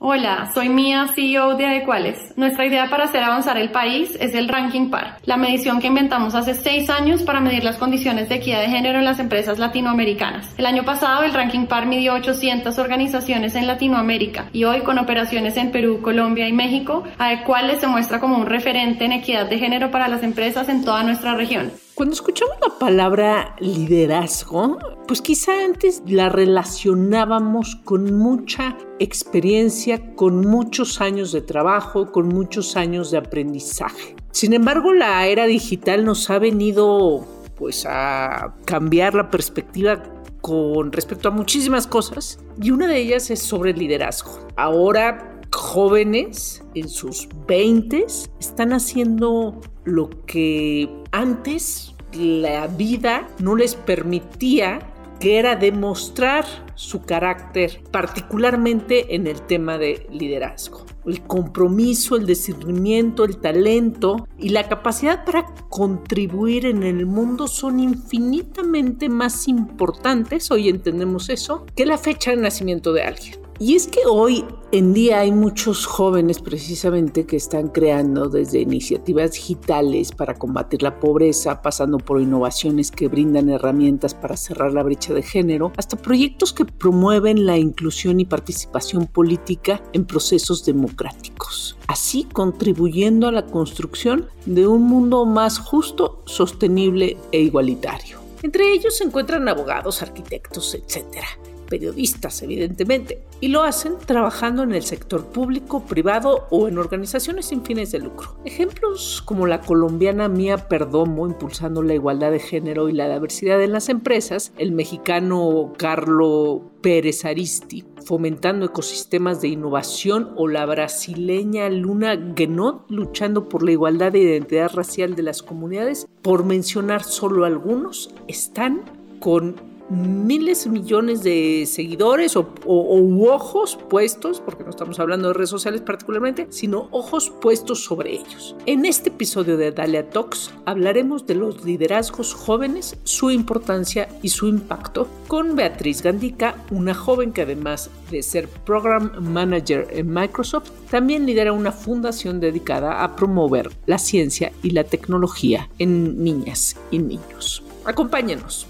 Hola, soy Mía, CEO de Adecuales. Nuestra idea para hacer avanzar el país es el Ranking Par, la medición que inventamos hace seis años para medir las condiciones de equidad de género en las empresas latinoamericanas. El año pasado, el Ranking Par midió 800 organizaciones en Latinoamérica y hoy, con operaciones en Perú, Colombia y México, Adecuales se muestra como un referente en equidad de género para las empresas en toda nuestra región. Cuando escuchamos la palabra liderazgo, pues quizá antes la relacionábamos con mucha experiencia, con muchos años de trabajo, con muchos años de aprendizaje. Sin embargo, la era digital nos ha venido pues a cambiar la perspectiva con respecto a muchísimas cosas y una de ellas es sobre el liderazgo. Ahora jóvenes en sus 20 están haciendo lo que antes la vida no les permitía, que era demostrar su carácter, particularmente en el tema de liderazgo. El compromiso, el discernimiento, el talento y la capacidad para contribuir en el mundo son infinitamente más importantes, hoy entendemos eso, que la fecha de nacimiento de alguien. Y es que hoy en día hay muchos jóvenes precisamente que están creando desde iniciativas digitales para combatir la pobreza, pasando por innovaciones que brindan herramientas para cerrar la brecha de género, hasta proyectos que promueven la inclusión y participación política en procesos democráticos, así contribuyendo a la construcción de un mundo más justo, sostenible e igualitario. Entre ellos se encuentran abogados, arquitectos, etc periodistas, evidentemente, y lo hacen trabajando en el sector público, privado o en organizaciones sin fines de lucro. Ejemplos como la colombiana Mía Perdomo impulsando la igualdad de género y la diversidad en las empresas, el mexicano Carlo Pérez Aristi fomentando ecosistemas de innovación o la brasileña Luna Guenot luchando por la igualdad de identidad racial de las comunidades, por mencionar solo algunos, están con miles, millones de seguidores o, ojos puestos, porque no estamos hablando de redes sociales particularmente, sino ojos puestos sobre ellos. En este episodio de Dalia Talks hablaremos de los liderazgos jóvenes, su importancia y su impacto con Beatriz Gandica, una joven que además de ser Program Manager en Microsoft, también lidera una fundación dedicada a promover la ciencia y la tecnología en niñas y niños. Acompáñenos.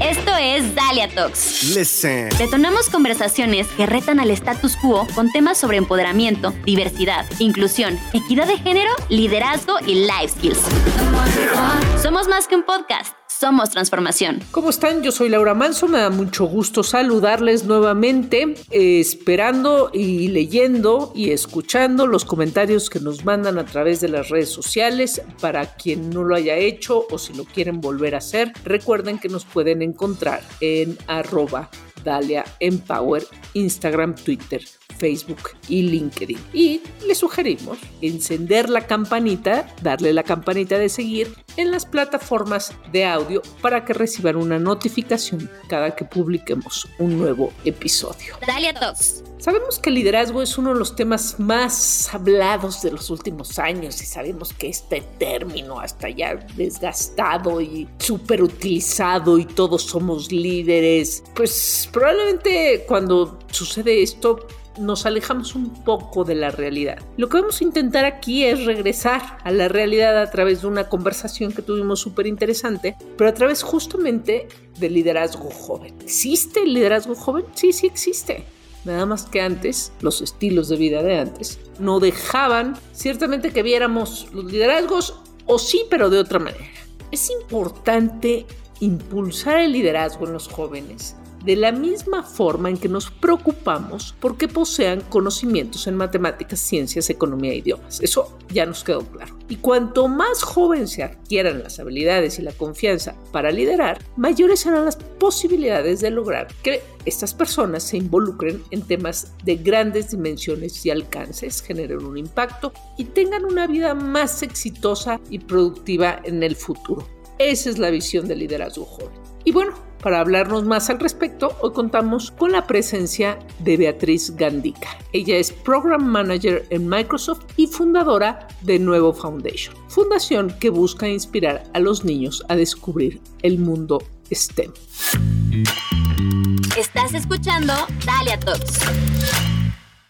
Esto es Dalia Talks. Listen. Detonamos conversaciones que retan al status quo con temas sobre empoderamiento, diversidad, inclusión, equidad de género, liderazgo y life skills. Somos más que un podcast somos transformación. ¿Cómo están? Yo soy Laura Manso, me da mucho gusto saludarles nuevamente, esperando y leyendo y escuchando los comentarios que nos mandan a través de las redes sociales. Para quien no lo haya hecho o si lo quieren volver a hacer, recuerden que nos pueden encontrar en arroba Dalia Empower, Instagram, Twitter, Facebook y LinkedIn. Y le sugerimos encender la campanita, darle la campanita de seguir en las plataformas de audio para que reciban una notificación cada que publiquemos un nuevo episodio. Dale a todos. Sabemos que el liderazgo es uno de los temas más hablados de los últimos años y sabemos que este término hasta ya desgastado y súper utilizado y todos somos líderes, pues probablemente cuando sucede esto nos alejamos un poco de la realidad. Lo que vamos a intentar aquí es regresar a la realidad a través de una conversación que tuvimos súper interesante, pero a través justamente del liderazgo joven. ¿Existe el liderazgo joven? Sí, sí existe. Nada más que antes, los estilos de vida de antes, no dejaban ciertamente que viéramos los liderazgos, o sí, pero de otra manera. Es importante impulsar el liderazgo en los jóvenes de la misma forma en que nos preocupamos porque posean conocimientos en matemáticas, ciencias, economía e idiomas. Eso ya nos quedó claro. Y cuanto más jóvenes se adquieran las habilidades y la confianza para liderar, mayores serán las posibilidades de lograr que estas personas se involucren en temas de grandes dimensiones y alcances, generen un impacto y tengan una vida más exitosa y productiva en el futuro. Esa es la visión del liderazgo joven. Y bueno, para hablarnos más al respecto, hoy contamos con la presencia de Beatriz Gandica. Ella es Program Manager en Microsoft y fundadora de Nuevo Foundation, fundación que busca inspirar a los niños a descubrir el mundo STEM. Estás escuchando Dalia Talks.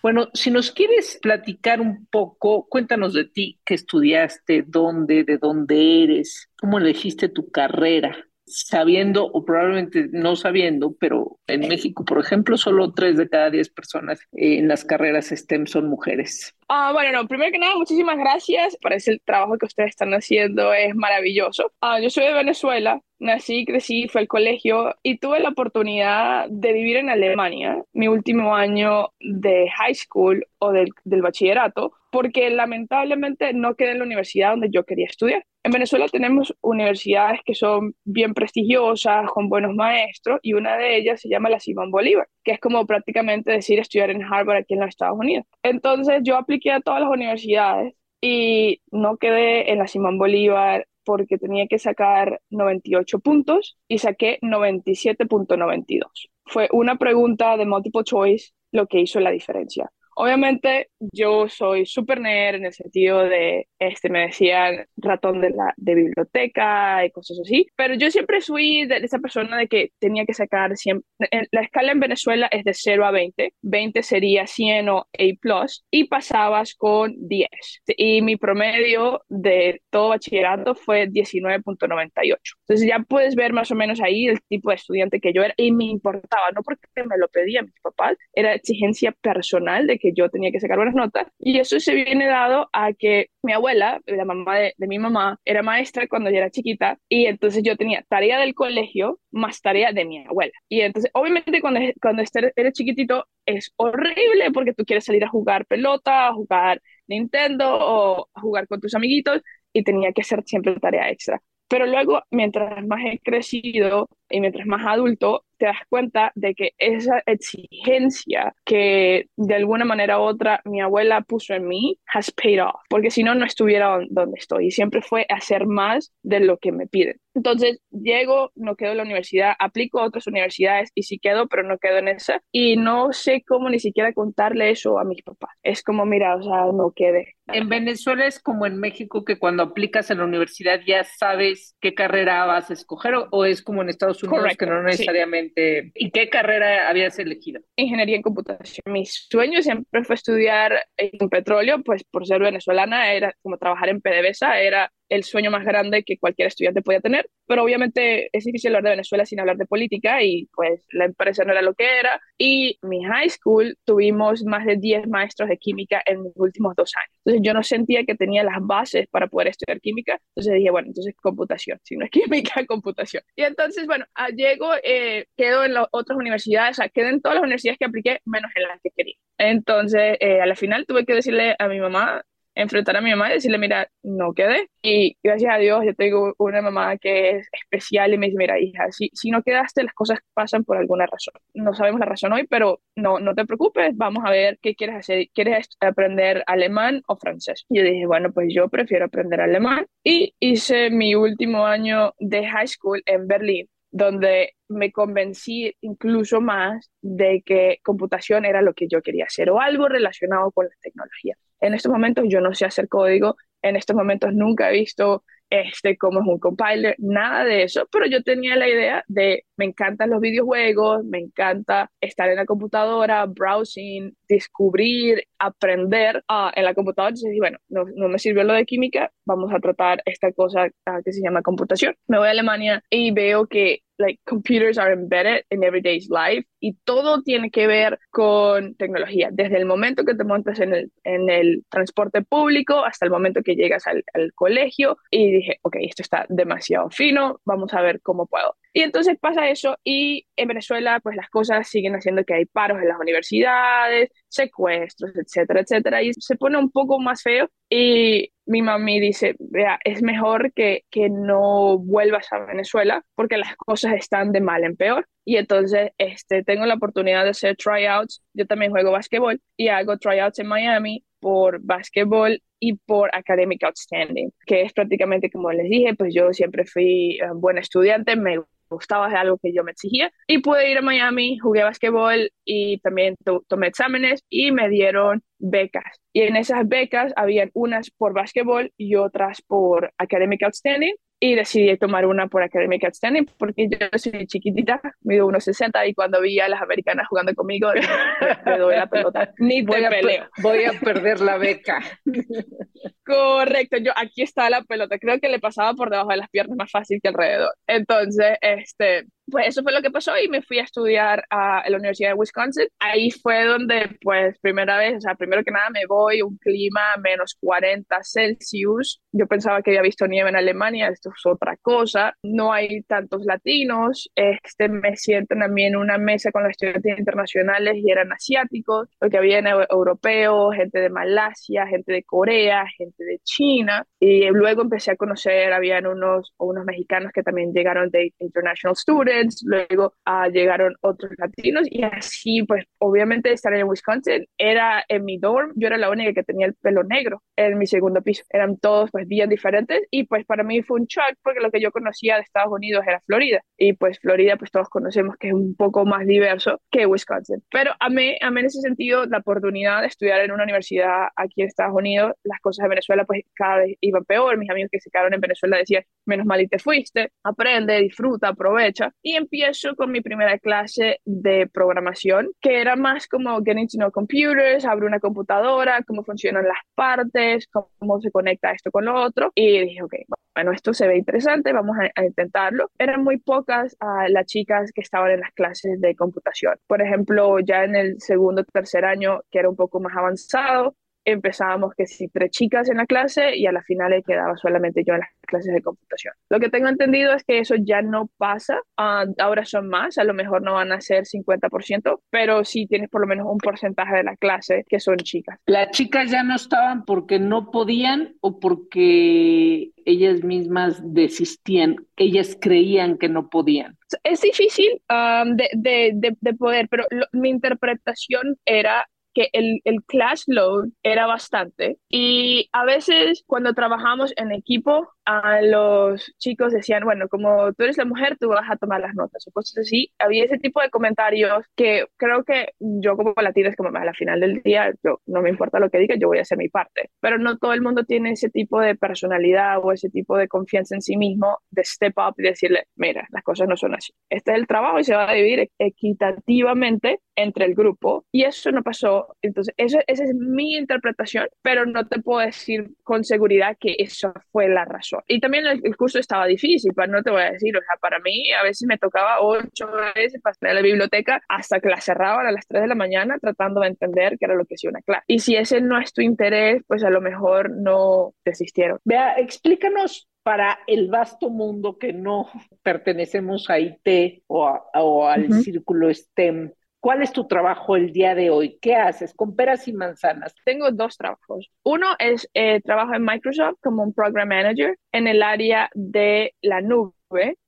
Bueno, si nos quieres platicar un poco, cuéntanos de ti, qué estudiaste, dónde, de dónde eres, cómo elegiste tu carrera sabiendo o probablemente no sabiendo, pero en México, por ejemplo, solo tres de cada diez personas en las carreras STEM son mujeres. Ah, bueno, no, primero que nada, muchísimas gracias. Parece el trabajo que ustedes están haciendo es maravilloso. Ah, yo soy de Venezuela, nací, crecí, fue al colegio y tuve la oportunidad de vivir en Alemania mi último año de high school o del, del bachillerato, porque lamentablemente no quedé en la universidad donde yo quería estudiar. En Venezuela tenemos universidades que son bien prestigiosas, con buenos maestros, y una de ellas se llama la Simón Bolívar, que es como prácticamente decir estudiar en Harvard aquí en los Estados Unidos. Entonces yo apliqué a todas las universidades y no quedé en la Simón Bolívar porque tenía que sacar 98 puntos y saqué 97.92. Fue una pregunta de multiple choice lo que hizo la diferencia. Obviamente yo soy súper nerd en el sentido de, este, me decían ratón de la de biblioteca y cosas así, pero yo siempre fui de esa persona de que tenía que sacar siempre, la escala en Venezuela es de 0 a 20, 20 sería 100 o A+, y pasabas con 10. Y mi promedio de todo bachillerato fue 19.98. Entonces ya puedes ver más o menos ahí el tipo de estudiante que yo era y me importaba, no porque me lo pedían mis papás, era exigencia personal de que yo tenía que sacar buenas notas. Y eso se viene dado a que mi abuela, la mamá de, mi mamá, era maestra cuando yo era chiquita y entonces yo tenía tarea del colegio más tarea de mi abuela. Y entonces, obviamente, cuando, cuando eres chiquitito es horrible porque tú quieres salir a jugar pelota, a jugar Nintendo o jugar con tus amiguitos y tenía que hacer siempre tarea extra. Pero luego, mientras más he crecido y mientras más adulto, te das cuenta de que esa exigencia que de alguna manera u otra mi abuela puso en mí has paid off, porque si no, no estuviera donde estoy y siempre fue hacer más de lo que me piden. Entonces, llego, no quedo en la universidad, aplico a otras universidades y sí quedo, pero no quedo en esa. Y no sé cómo ni siquiera contarle eso a mis papás. Es como, mira, o sea, no quede. En Venezuela es como en México que cuando aplicas en la universidad ya sabes qué carrera vas a escoger o, es como en Estados Unidos que no necesariamente. ¿Y qué carrera habías elegido? Ingeniería en computación. Mi sueño siempre fue estudiar en petróleo, pues por ser venezolana era como trabajar en PDVSA, era el sueño más grande que cualquier estudiante podía tener, pero obviamente es difícil hablar de Venezuela sin hablar de política y pues la empresa no era lo que era y mi high school tuvimos más de 10 maestros de química en mis últimos dos años. Entonces yo no sentía que tenía las bases para poder estudiar química, entonces dije, bueno, entonces computación, si no es química, computación. Y entonces, bueno, ah, llego, eh, quedo en las otras universidades, o sea, quedé en todas las universidades que apliqué, menos en las que quería. Entonces, eh, a la final tuve que decirle a mi mamá, enfrentar a mi mamá y decirle, mira, no quedé. Y gracias a Dios yo tengo una mamá que es especial y me dice, mira, hija, si, si no quedaste, las cosas pasan por alguna razón. No sabemos la razón hoy, pero no, no te preocupes, vamos a ver qué quieres hacer. ¿Quieres aprender alemán o francés? Y yo dije, bueno, pues yo prefiero aprender alemán. Y hice mi último año de high school en Berlín donde me convencí incluso más de que computación era lo que yo quería hacer o algo relacionado con la tecnología. En estos momentos yo no sé hacer código, en estos momentos nunca he visto este, cómo es un compiler, nada de eso, pero yo tenía la idea de, me encantan los videojuegos, me encanta estar en la computadora, browsing, descubrir, aprender uh, en la computadora. Entonces, bueno, no, no, me sirvió lo de química, vamos a tratar esta cosa uh, que se llama computación. Me voy a Alemania y veo que like computers are embedded in everyday's life y todo tiene que ver con tecnología, desde el momento que te montas en el, en el transporte público hasta el momento que llegas al, al colegio y dije, ok, esto está demasiado fino, vamos a ver cómo puedo. Y entonces pasa eso y en Venezuela pues las cosas siguen haciendo que hay paros en las universidades, secuestros, etcétera, etcétera, y se pone un poco más feo y mi mami dice, vea, es mejor que, que no vuelvas a Venezuela porque las cosas están de mal en peor. Y entonces este, tengo la oportunidad de hacer tryouts, yo también juego básquetbol y hago tryouts en Miami por básquetbol y por Academic Outstanding, que es prácticamente como les dije, pues yo siempre fui uh, buena estudiante, me gustaba, es algo que yo me exigía. Y pude ir a Miami, jugué básquetbol y también tomé exámenes y me dieron becas. Y en esas becas habían unas por básquetbol y otras por Academic Outstanding. Y decidí tomar una por Academic Outstanding porque yo soy chiquitita, mido 1,60 y cuando vi a las americanas jugando conmigo, me doy la pelota, ni voy te peleo. Voy a perder la beca. Correcto, yo aquí está la pelota, creo que le pasaba por debajo de las piernas más fácil que alrededor. Entonces, este, pues eso fue lo que pasó y me fui a estudiar a la Universidad de Wisconsin. Ahí fue donde, pues, primera vez, o sea, primero que nada me voy, un clima menos 40 Celsius. Yo pensaba que había visto nieve en Alemania, esto es otra cosa. No hay tantos latinos. Este, me siento también en una mesa con los estudiantes internacionales y eran asiáticos, porque había europeos, gente de Malasia, gente de Corea, gente de China. Y luego empecé a conocer, habían unos, unos mexicanos que también llegaron de International Students luego uh, llegaron otros latinos y así pues obviamente estar en Wisconsin era en mi dorm, yo era la única que tenía el pelo negro en mi segundo piso, eran todos pues bien diferentes y pues para mí fue un shock porque lo que yo conocía de Estados Unidos era Florida y pues Florida pues todos conocemos que es un poco más diverso que Wisconsin, pero a mí, a mí en ese sentido la oportunidad de estudiar en una universidad aquí en Estados Unidos, las cosas de Venezuela pues cada vez iban peor, mis amigos que se quedaron en Venezuela decían menos mal y te fuiste, aprende, disfruta, aprovecha y empiezo con mi primera clase de programación, que era más como getting to know computers, abro una computadora, cómo funcionan las partes, cómo se conecta esto con lo otro. Y dije, ok, bueno, esto se ve interesante, vamos a, intentarlo. Eran muy pocas uh, las chicas que estaban en las clases de computación. Por ejemplo, ya en el segundo tercer año, que era un poco más avanzado, empezábamos que si tres chicas en la clase y a la final quedaba solamente yo en las clases de computación. Lo que tengo entendido es que eso ya no pasa, ah, ahora son más, a lo mejor no van a ser 50%, pero sí tienes por lo menos un porcentaje de la clase que son chicas. ¿Las chicas ya no estaban porque no podían o porque ellas mismas desistían, ellas creían que no podían? Es difícil ah, de, de, de, poder, pero mi interpretación era que el, el class load era bastante y a veces cuando trabajamos en equipo a los chicos decían, bueno, como tú eres la mujer, tú vas a tomar las notas o cosas así. Había ese tipo de comentarios que creo que yo como latina es como a la final del día, yo, no me importa lo que diga, yo voy a hacer mi parte. Pero no todo el mundo tiene ese tipo de personalidad o ese tipo de confianza en sí mismo de step up y decirle, mira, las cosas no son así. Este es el trabajo y se va a dividir equitativamente entre el grupo y eso no pasó. Entonces, eso, esa es mi interpretación, pero no te puedo decir con seguridad que eso fue la razón y también el, curso estaba difícil, pero no te voy a decir, o sea, para mí a veces me tocaba ocho veces pasar a la biblioteca hasta que la cerraban a las tres de la mañana tratando de entender qué era lo que hacía una clase. Y si ese no es tu interés, pues a lo mejor no desistieron. Vea, explícanos para el vasto mundo que no pertenecemos a IT o, o al círculo STEM. ¿Cuál es tu trabajo el día de hoy? ¿Qué haces con peras y manzanas? Tengo dos trabajos. Uno es eh, trabajo en Microsoft como un Program Manager en el área de la nube.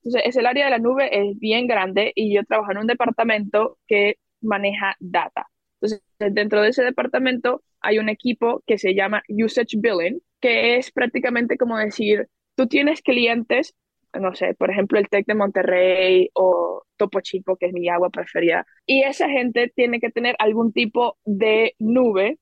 Entonces, es el área de la nube es bien grande y yo trabajo en un departamento que maneja data. Entonces, dentro de ese departamento hay un equipo que se llama Usage Billing, que es prácticamente como decir, tú tienes clientes no sé, por ejemplo, el TEC de Monterrey o Topo Chico, que es mi agua preferida. Y esa gente tiene que tener algún tipo de nube,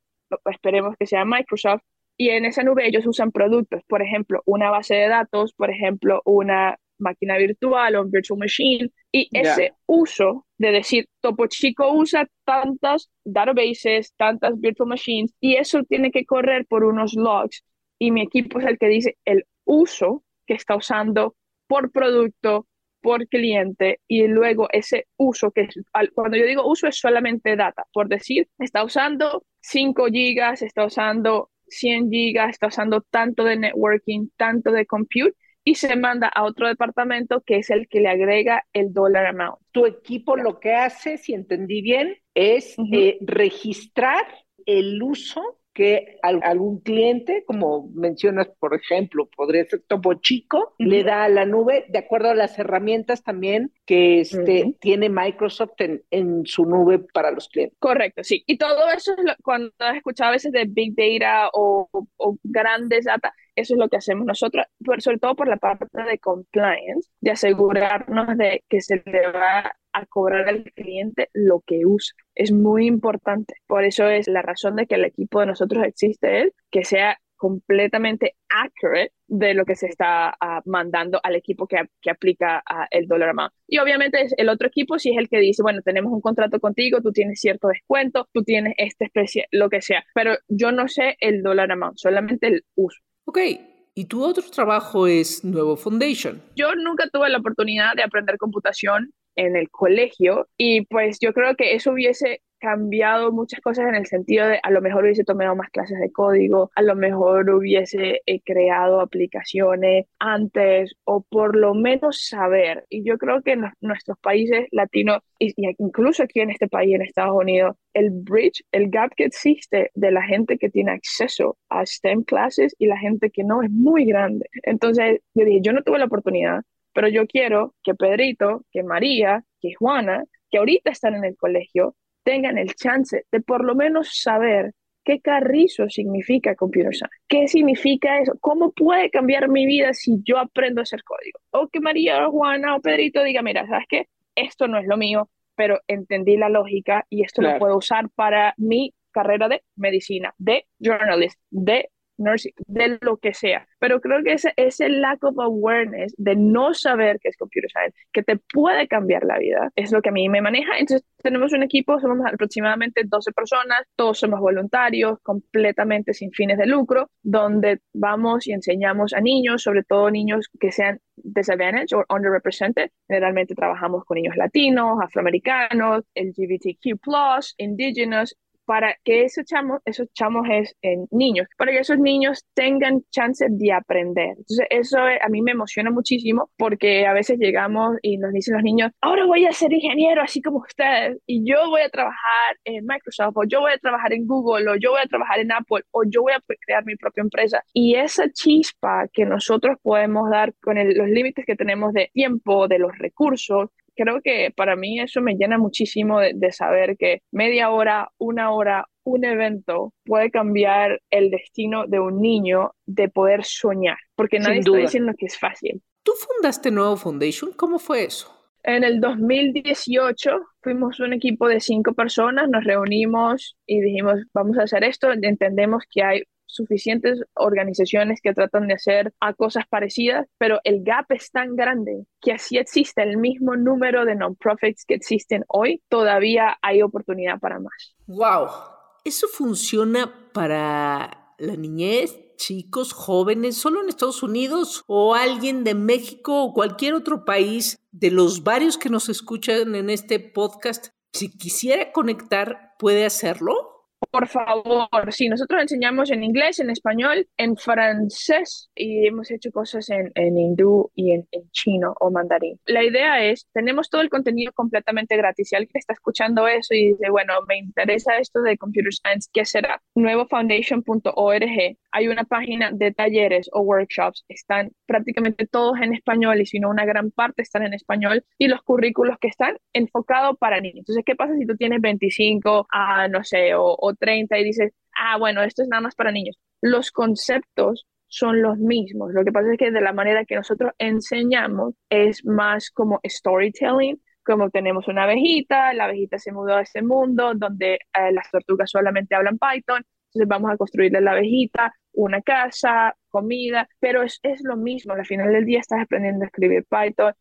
esperemos que sea Microsoft, y en esa nube ellos usan productos, por ejemplo, una base de datos, por ejemplo, una máquina virtual o un virtual machine, y ese uso de decir, Topo Chico usa tantas databases, tantas virtual machines, y eso tiene que correr por unos logs, y mi equipo es el que dice el uso que está usando por producto, por cliente y luego ese uso que cuando yo digo uso es solamente data, por decir, está usando 5 gigas, está usando 100 gigas, está usando tanto de networking, tanto de compute y se manda a otro departamento que es el que le agrega el dollar amount. Tu equipo lo que hace, si entendí bien, es eh, registrar el uso que algún cliente, como mencionas, por ejemplo, podría ser Topo Chico, le da a la nube de acuerdo a las herramientas también que este, tiene Microsoft en, su nube para los clientes. Correcto, sí. Y todo eso es cuando has escuchado a veces de Big Data o, o grandes data, eso es lo que hacemos nosotros, sobre todo por la parte de compliance, de asegurarnos de que se le va a cobrar al cliente lo que usa. Es muy importante. Por eso es la razón de que el equipo de nosotros existe, es que sea completamente accurate de lo que se está ah, mandando al equipo que, que aplica uh, el dólar amount. Y obviamente el otro equipo si es el que dice, bueno, tenemos un contrato contigo, tú tienes cierto descuento, tú tienes esta especie, lo que sea, pero yo no sé el dólar amount, solamente el uso. Ok, y tu otro trabajo es Nuevo Foundation. Yo nunca tuve la oportunidad de aprender computación en el colegio y pues yo creo que eso hubiese cambiado muchas cosas en el sentido de a lo mejor hubiese tomado más clases de código, a lo mejor hubiese eh, creado aplicaciones antes o por lo menos saber. Y yo creo que en nuestros países latinos, y, incluso aquí en este país, en Estados Unidos, el bridge, el gap que existe de la gente que tiene acceso a STEM clases y la gente que no es muy grande. Entonces yo dije, yo no tuve la oportunidad, pero yo quiero que Pedrito, que María, que Juana, que ahorita están en el colegio, tengan el chance de por lo menos saber qué carrizo significa computer science, qué significa eso, cómo puede cambiar mi vida si yo aprendo a hacer código. O que María o Juana o Pedrito diga, mira, ¿sabes qué? Esto no es lo mío, pero entendí la lógica y esto lo puedo usar para mi carrera de medicina, de journalist, de nursing, de lo que sea. Pero creo que ese, ese lack of awareness de no saber qué es computer science, que te puede cambiar la vida, es lo que a mí me maneja. Entonces, tenemos un equipo, somos aproximadamente 12 personas, todos somos voluntarios, completamente sin fines de lucro, donde vamos y enseñamos a niños, sobre todo niños que sean disadvantaged o underrepresented. Generalmente trabajamos con niños latinos, afroamericanos, LGBTQ+, indígenas, para que esos chamos, esos chamos es en niños, para que esos niños tengan chance de aprender. Entonces, eso a mí me emociona muchísimo porque a veces llegamos y nos dicen los niños, ahora voy a ser ingeniero así como ustedes y yo voy a trabajar en Microsoft o yo voy a trabajar en Google o yo voy a trabajar en Apple o yo voy a crear mi propia empresa. Y esa chispa que nosotros podemos dar con los límites que tenemos de tiempo, de los recursos, creo que para mí eso me llena muchísimo de, saber que media hora, una hora, un evento puede cambiar el destino de un niño de poder soñar, porque nadie está diciendo que es fácil. ¿Tú fundaste Nuevo Foundation? ¿Cómo fue eso? En el 2018 fuimos un equipo de cinco personas, nos reunimos y dijimos, vamos a hacer esto, entendemos que hay suficientes organizaciones que tratan de hacer a cosas parecidas, pero el gap es tan grande que así existe el mismo número de non-profits que existen hoy, todavía hay oportunidad para más. ¡Wow! ¿Eso funciona para la niñez, chicos, jóvenes, solo en Estados Unidos o alguien de México o cualquier otro país de los varios que nos escuchan en este podcast? Si quisiera conectar, ¿puede hacerlo? Por favor, sí, nosotros enseñamos en inglés, en español, en francés y hemos hecho cosas en, en hindú y en, chino o mandarín. La idea es, tenemos todo el contenido completamente gratis. Si alguien está escuchando eso y dice, bueno, me interesa esto de Computer Science, ¿qué será? Nuevofoundation.org. Hay una página de talleres o workshops. Están prácticamente todos en español y si no una gran parte están en español y los currículos que están enfocados para niños. Entonces, ¿qué pasa si tú tienes 25, a, no sé, o, o 30 y dices, ah, bueno, esto es nada más para niños. Los conceptos son los mismos. Lo que pasa es que de la manera que nosotros enseñamos es más como storytelling, como tenemos una abejita, la abejita se mudó a este mundo donde eh, las tortugas solamente hablan Python, entonces vamos a construirle la abejita una casa, comida, pero es, es lo mismo, al final del día estás aprendiendo a escribir Python,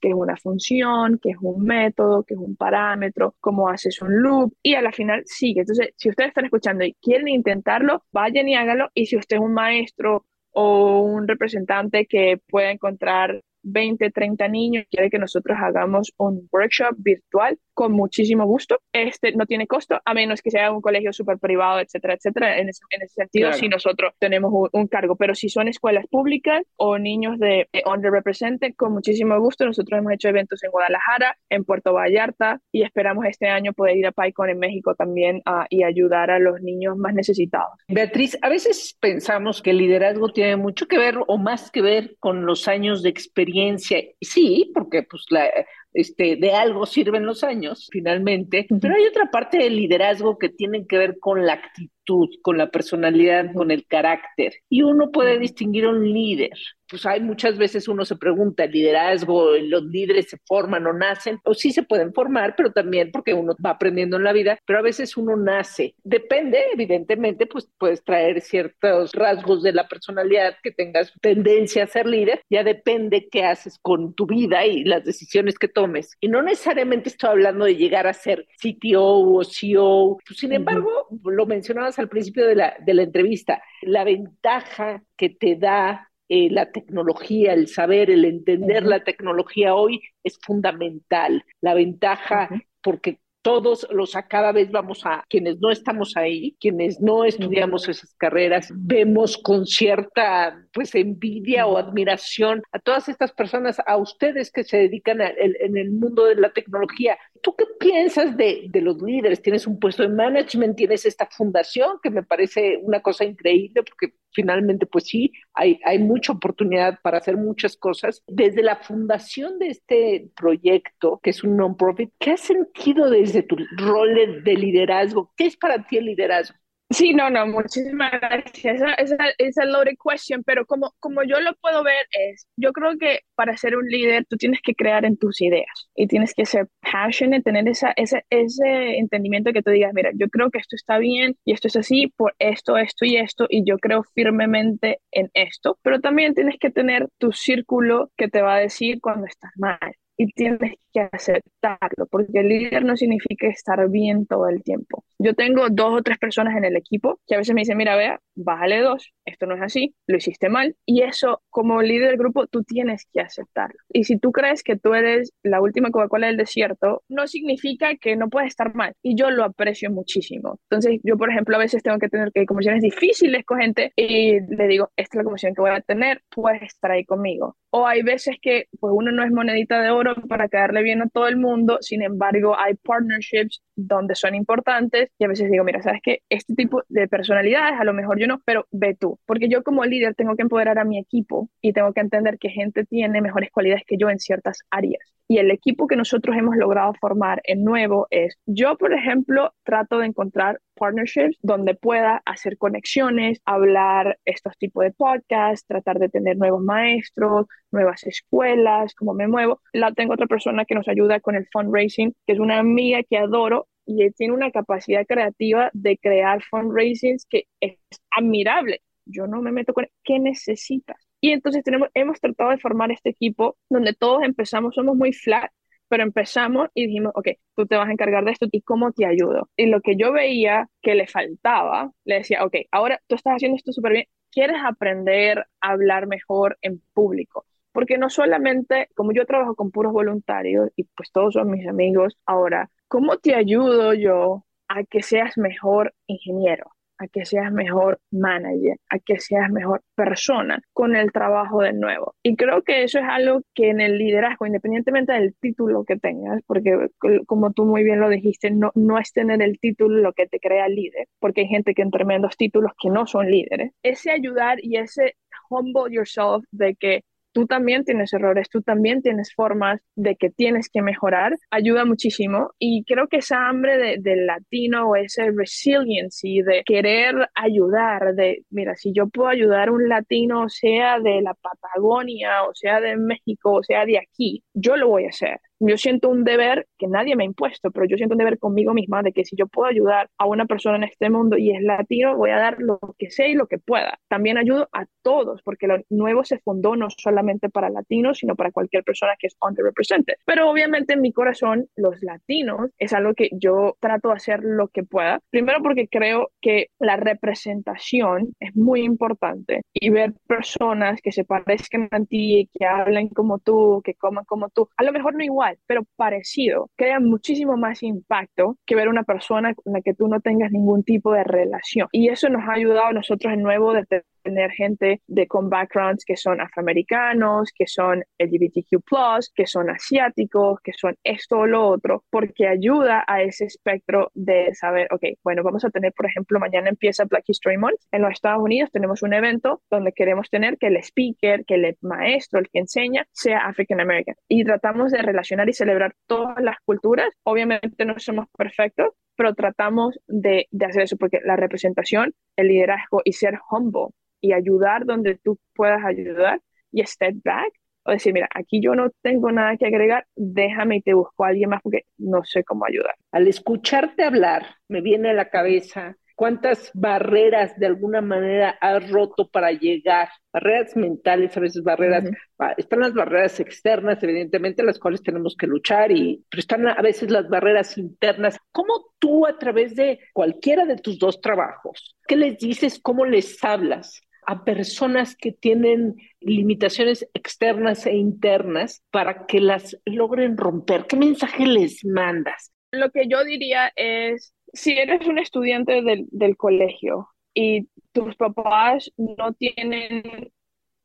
qué es una función, qué es un método, qué es un parámetro, cómo haces un loop y a la final sigue. Entonces, si ustedes están escuchando y quieren intentarlo, vayan y háganlo. Y si usted es un maestro o un representante que pueda encontrar 20, 30 niños, quiere que nosotros hagamos un workshop virtual, con muchísimo gusto. Este no tiene costo, a menos que sea un colegio súper privado, etcétera, etcétera. En ese, sentido, si nosotros tenemos un, cargo, pero si son escuelas públicas o niños de, underrepresented, con muchísimo gusto. Nosotros hemos hecho eventos en Guadalajara, en Puerto Vallarta y esperamos este año poder ir a PyCon en México también y ayudar a los niños más necesitados. Beatriz, a veces pensamos que el liderazgo tiene mucho que ver o más que ver con los años de experiencia. Sí, porque pues la, este, de algo sirven los años, finalmente, pero hay otra parte del liderazgo que tiene que ver con la actitud actitud, con la personalidad, con el carácter. Y uno puede distinguir a un líder pues hay muchas veces uno se pregunta, el liderazgo, los líderes se forman o nacen, o sí se pueden formar, pero también porque uno va aprendiendo en la vida, pero a veces uno nace. Depende, evidentemente, pues puedes traer ciertos rasgos de la personalidad que tengas tendencia a ser líder, ya depende qué haces con tu vida y las decisiones que tomes. Y no necesariamente estoy hablando de llegar a ser CTO o CEO, pues, sin embargo, lo mencionabas al principio de la, de la entrevista, la ventaja que te da eh, la tecnología, el saber, el entender la tecnología hoy es fundamental. La ventaja, porque todos los a cada vez vamos a quienes no estamos ahí, quienes no estudiamos esas carreras, vemos con cierta pues envidia o admiración a todas estas personas, a ustedes que se dedican en el mundo de la tecnología. ¿Tú qué piensas de, de, los líderes? Tienes un puesto de management, tienes esta fundación que me parece una cosa increíble porque finalmente pues sí, hay, hay mucha oportunidad para hacer muchas cosas. Desde la fundación de este proyecto, que es un non-profit, ¿qué has sentido desde tu rol de liderazgo? ¿Qué es para ti el liderazgo? Sí, no, no, muchísimas gracias. Esa, esa, esa loaded question, pero como, como yo lo puedo ver es, yo creo que para ser un líder tú tienes que crear en tus ideas y tienes que ser passionate, tener esa, ese, ese entendimiento que tú digas, mira, yo creo que esto está bien y esto es así por esto, esto y esto y yo creo firmemente en esto, pero también tienes que tener tu círculo que te va a decir cuando estás mal y tienes que aceptarlo, porque el líder no significa estar bien todo el tiempo. Yo tengo dos o tres personas en el equipo que a veces me dicen, mira, vea, bájale dos, esto no es así, lo hiciste mal. Y eso, como líder del grupo, tú tienes que aceptarlo. Y si tú crees que tú eres la última Coca-Cola del desierto, no significa que no puedes estar mal. Y yo lo aprecio muchísimo. Entonces, yo, por ejemplo, a veces tengo que tener que conversaciones difíciles con gente y le digo, esta es la conversación que voy a tener, puedes estar ahí conmigo. O hay veces que pues uno no es monedita de oro para quedarle bien a todo el mundo, sin embargo hay partnerships donde son importantes y a veces digo, mira, sabes que este tipo de personalidades a lo mejor yo no, pero ve tú, porque yo como líder tengo que empoderar a mi equipo y tengo que entender que gente tiene mejores cualidades que yo en ciertas áreas. Y el equipo que nosotros hemos logrado formar en nuevo es, yo por ejemplo trato de encontrar partnerships donde pueda hacer conexiones, hablar estos tipos de podcasts, tratar de tener nuevos maestros, nuevas escuelas, cómo me muevo. La tengo otra persona que nos ayuda con el fundraising, que es una amiga que adoro y tiene una capacidad creativa de crear fundraisings que es admirable. Yo no me meto con qué necesitas. Y entonces tenemos, hemos tratado de formar este equipo donde todos empezamos, somos muy flat, pero empezamos y dijimos, ok, tú te vas a encargar de esto y cómo te ayudo. Y lo que yo veía que le faltaba, le decía, ok, ahora tú estás haciendo esto súper bien, ¿quieres aprender a hablar mejor en público? Porque no solamente, como yo trabajo con puros voluntarios y pues todos son mis amigos, ahora, ¿cómo te ayudo yo a que seas mejor ingeniero? A que seas mejor manager, a que seas mejor persona con el trabajo de nuevo. Y creo que eso es algo que en el liderazgo, independientemente del título que tengas, porque como tú muy bien lo dijiste, no, no es tener el título lo que te crea líder, porque hay gente que en tremendos títulos que no son líderes. Ese ayudar y ese humble yourself de que tú también tienes errores, tú también tienes formas de que tienes que mejorar, ayuda muchísimo. Y creo que esa hambre de, del latino o ese resiliency de querer ayudar, de, mira, si yo puedo ayudar a un latino, sea de la Patagonia, o sea de México, o sea de aquí, yo lo voy a hacer yo siento un deber que nadie me ha impuesto, pero yo siento un deber conmigo misma de que si yo puedo ayudar a una persona en este mundo y es latino, voy a dar lo que sé y lo que pueda. También ayudo a todos, porque lo nuevo se fundó no solamente para latinos, sino para cualquier persona que es underrepresented. Pero obviamente en mi corazón, los latinos es algo que yo trato de hacer lo que pueda. Primero porque creo que la representación es muy importante y ver personas que se parezcan a ti, que hablen como tú, que coman como tú, a lo mejor no igual pero parecido, crea muchísimo más impacto que ver una persona con la que tú no tengas ningún tipo de relación. Y eso nos ha ayudado a nosotros de nuevo de tener gente de con backgrounds que son afroamericanos, que son LGBTQ+, que son asiáticos, que son esto o lo otro, porque ayuda a ese espectro de saber, ok, bueno, vamos a tener, por ejemplo, mañana empieza Black History Month. En los Estados Unidos tenemos un evento donde queremos tener que el speaker, que el maestro, el que enseña, sea African American. Y tratamos de relacionar y celebrar todas las culturas. Obviamente no somos perfectos, pero tratamos de, hacer eso porque la representación, el liderazgo y ser humble y ayudar donde tú puedas ayudar y step back o decir, mira, aquí yo no tengo nada que agregar, déjame y te busco a alguien más porque no sé cómo ayudar. Al escucharte hablar, me viene a la cabeza cuántas barreras de alguna manera has roto para llegar, barreras mentales, a veces barreras, están las barreras externas, evidentemente, las cuales tenemos que luchar, y, pero están a veces las barreras internas. ¿Cómo tú a través de cualquiera de tus dos trabajos, qué les dices, cómo les hablas? a personas que tienen limitaciones externas e internas para que las logren romper? ¿Qué mensaje les mandas? Lo que yo diría es, si eres un estudiante del, del colegio y tus papás no tienen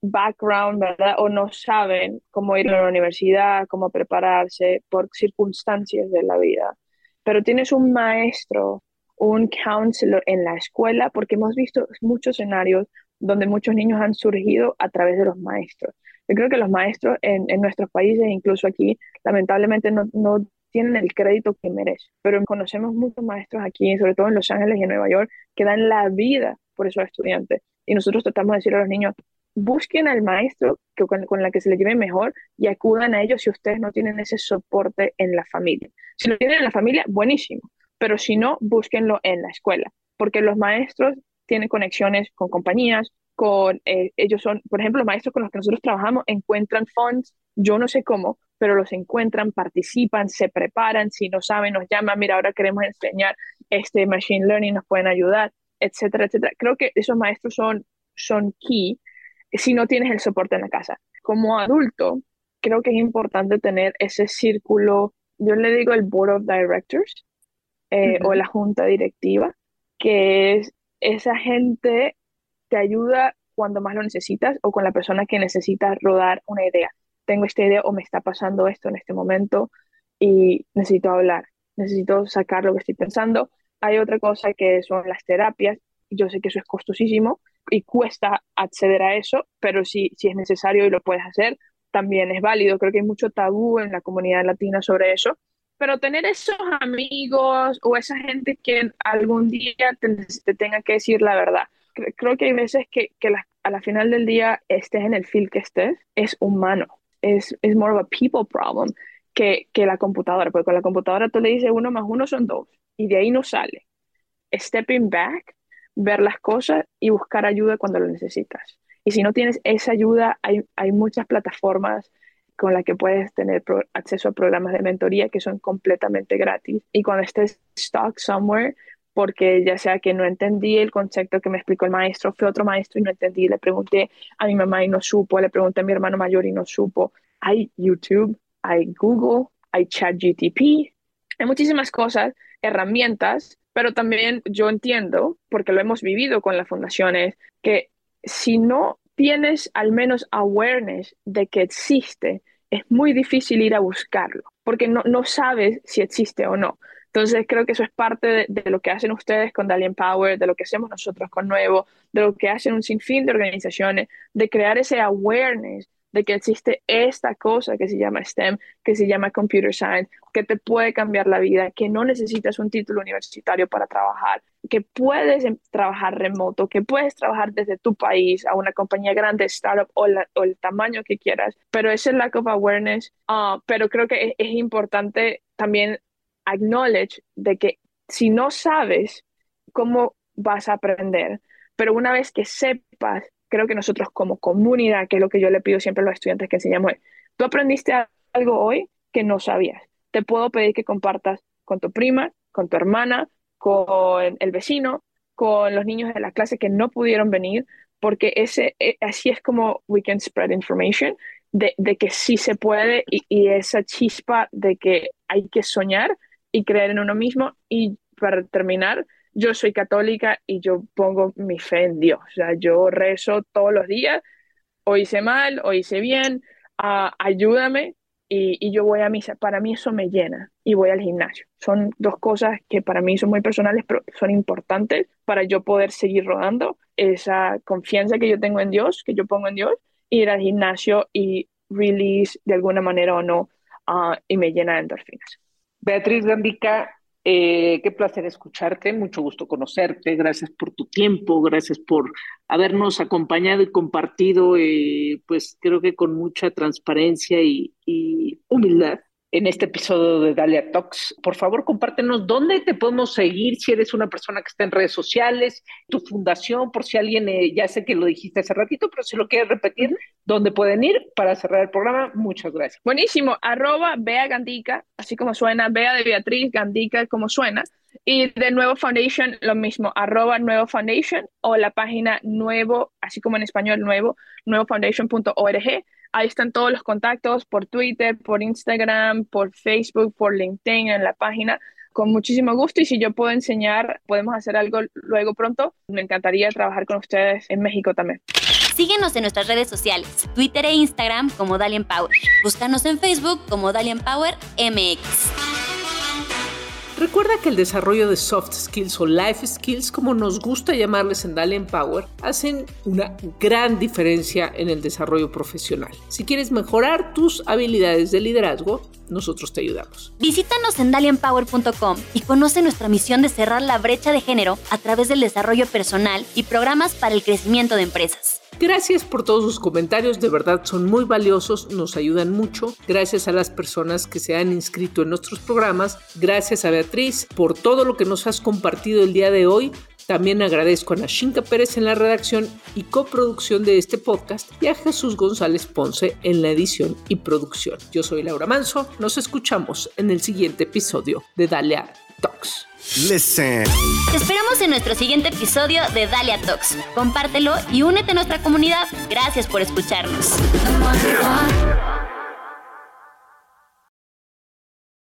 background, ¿verdad? O no saben cómo ir a la universidad, cómo prepararse por circunstancias de la vida. Pero tienes un maestro, un counselor en la escuela, porque hemos visto muchos escenarios donde muchos niños han surgido a través de los maestros. Yo creo que los maestros en, en nuestros países, incluso aquí, lamentablemente no, no tienen el crédito que merecen. Pero conocemos muchos maestros aquí, sobre todo en Los Ángeles y en Nueva York, que dan la vida por esos estudiantes. Y nosotros tratamos de decir a los niños, busquen al maestro que, con, con, la que se les lleve mejor y acudan a ellos si ustedes no tienen ese soporte en la familia. Si lo tienen en la familia, buenísimo, pero si no, búsquenlo en la escuela, porque los maestros tienen conexiones con compañías, con eh, ellos son, por ejemplo, los maestros con los que nosotros trabajamos encuentran funds, yo no sé cómo, pero los encuentran, participan, se preparan, si no saben, nos llaman, mira, ahora queremos enseñar este machine learning, nos pueden ayudar, etcétera, etcétera. Creo que esos maestros son, son key si no tienes el soporte en la casa. Como adulto, creo que es importante tener ese círculo, yo le digo el Board of Directors eh, o la junta directiva, que es esa gente te ayuda cuando más lo necesitas o con la persona que necesita rodar una idea tengo esta idea o me está pasando esto en este momento y necesito hablar, necesito sacar lo que estoy pensando. Hay otra cosa que son las terapias. Yo sé que eso es costosísimo y cuesta acceder a eso, pero si, si es necesario y lo puedes hacer, también es válido. Creo que hay mucho tabú en la comunidad latina sobre eso. Pero tener esos amigos o esa gente que algún día te, tenga que decir la verdad. Creo que hay veces que, que a la final del día estés en el feel que estés, es humano es, es more of a people problem que, que la computadora, porque con la computadora tú le dices uno más uno son dos y de ahí no sale. Stepping back, ver las cosas y buscar ayuda cuando lo necesitas. Y si no tienes esa ayuda, hay, hay muchas plataformas con las que puedes tener acceso a programas de mentoría que son completamente gratis. Y cuando estés stuck somewhere, porque ya sea que no entendí el concepto que me explicó el maestro, fue otro maestro y no entendí, le pregunté a mi mamá y no supo, le pregunté a mi hermano mayor y no supo. Hay YouTube, hay Google, hay ChatGTP, hay muchísimas cosas, herramientas, pero también yo entiendo, porque lo hemos vivido con las fundaciones, que si no tienes al menos awareness de que existe, es muy difícil ir a buscarlo, porque no, no sabes si existe o no. Entonces creo que eso es parte de, lo que hacen ustedes con Dalian Power, de lo que hacemos nosotros con Nuevo, de lo que hacen un sinfín de organizaciones, de crear ese awareness de que existe esta cosa que se llama STEM, que se llama Computer Science, que te puede cambiar la vida, que no necesitas un título universitario para trabajar, que puedes em, trabajar remoto, que puedes trabajar desde tu país a una compañía grande, startup o, o el tamaño que quieras, pero ese lack of awareness, uh, pero creo que es, es importante también acknowledge de que si no sabes cómo vas a aprender, pero una vez que sepas, creo que nosotros como comunidad, que es lo que yo le pido siempre a los estudiantes que enseñamos, tú aprendiste algo hoy que no sabías. Te puedo pedir que compartas con tu prima, con tu hermana, con el vecino, con los niños de la clase que no pudieron venir, porque ese, e, así es como we can spread information, de, de que sí se puede y, y esa chispa de que hay que soñar y creer en uno mismo. Y para terminar, yo soy católica y yo pongo mi fe en Dios. O sea, yo rezo todos los días, o hice mal, o hice bien, uh, ayúdame y, y, yo voy a misa. Para mí eso me llena y voy al gimnasio. Son dos cosas que para mí son muy personales, pero son importantes para yo poder seguir rodando. Esa confianza que yo tengo en Dios, que yo pongo en Dios, ir al gimnasio y release de alguna manera o no, uh, y me llena de endorfinas. Beatriz Gambica, Eh, qué placer escucharte, mucho gusto conocerte, gracias por tu tiempo, gracias por habernos acompañado y compartido, eh, pues creo que con mucha transparencia y humildad en este episodio de Dalia Talks. Por favor, compártenos dónde te podemos seguir, si eres una persona que está en redes sociales, tu fundación, por si alguien, eh, ya sé que lo dijiste hace ratito, pero si lo quieres repetir, ¿dónde pueden ir para cerrar el programa? Muchas gracias. Buenísimo, arroba Bea Gandica, así como suena, Bea de Beatriz, Gandica como suena. Y de Nuevo Foundation, lo mismo, arroba Nuevo Foundation o la página nuevo, así como en español nuevo, nuevofoundation.org Ahí están todos los contactos por Twitter, por Instagram, por Facebook, por LinkedIn, en la página. Con muchísimo gusto y si yo puedo enseñar, podemos hacer algo luego pronto. Me encantaría trabajar con ustedes en México también. Síguenos en nuestras redes sociales, Twitter e Instagram como Dalian Power. Búscanos en Facebook como Dalian Power MX. Recuerda que el desarrollo de soft skills o life skills, como nos gusta llamarles en Dalian Power, hacen una gran diferencia en el desarrollo profesional. Si quieres mejorar tus habilidades de liderazgo, nosotros te ayudamos. Visítanos en dalianpower.com y conoce nuestra misión de cerrar la brecha de género a través del desarrollo personal y programas para el crecimiento de empresas. Gracias por todos sus comentarios, de verdad son muy valiosos, nos ayudan mucho. Gracias a las personas que se han inscrito en nuestros programas. Gracias a Beatriz por todo lo que nos has compartido el día de hoy. También agradezco a Nashinka Pérez en la redacción y coproducción de este podcast y a Jesús González Ponce en la edición y producción. Yo soy Laura Manso, nos escuchamos en el siguiente episodio de Dalia Talks. Listen. Te esperamos en nuestro siguiente episodio de Dalia Talks. Compártelo y únete a nuestra comunidad. Gracias por escucharnos.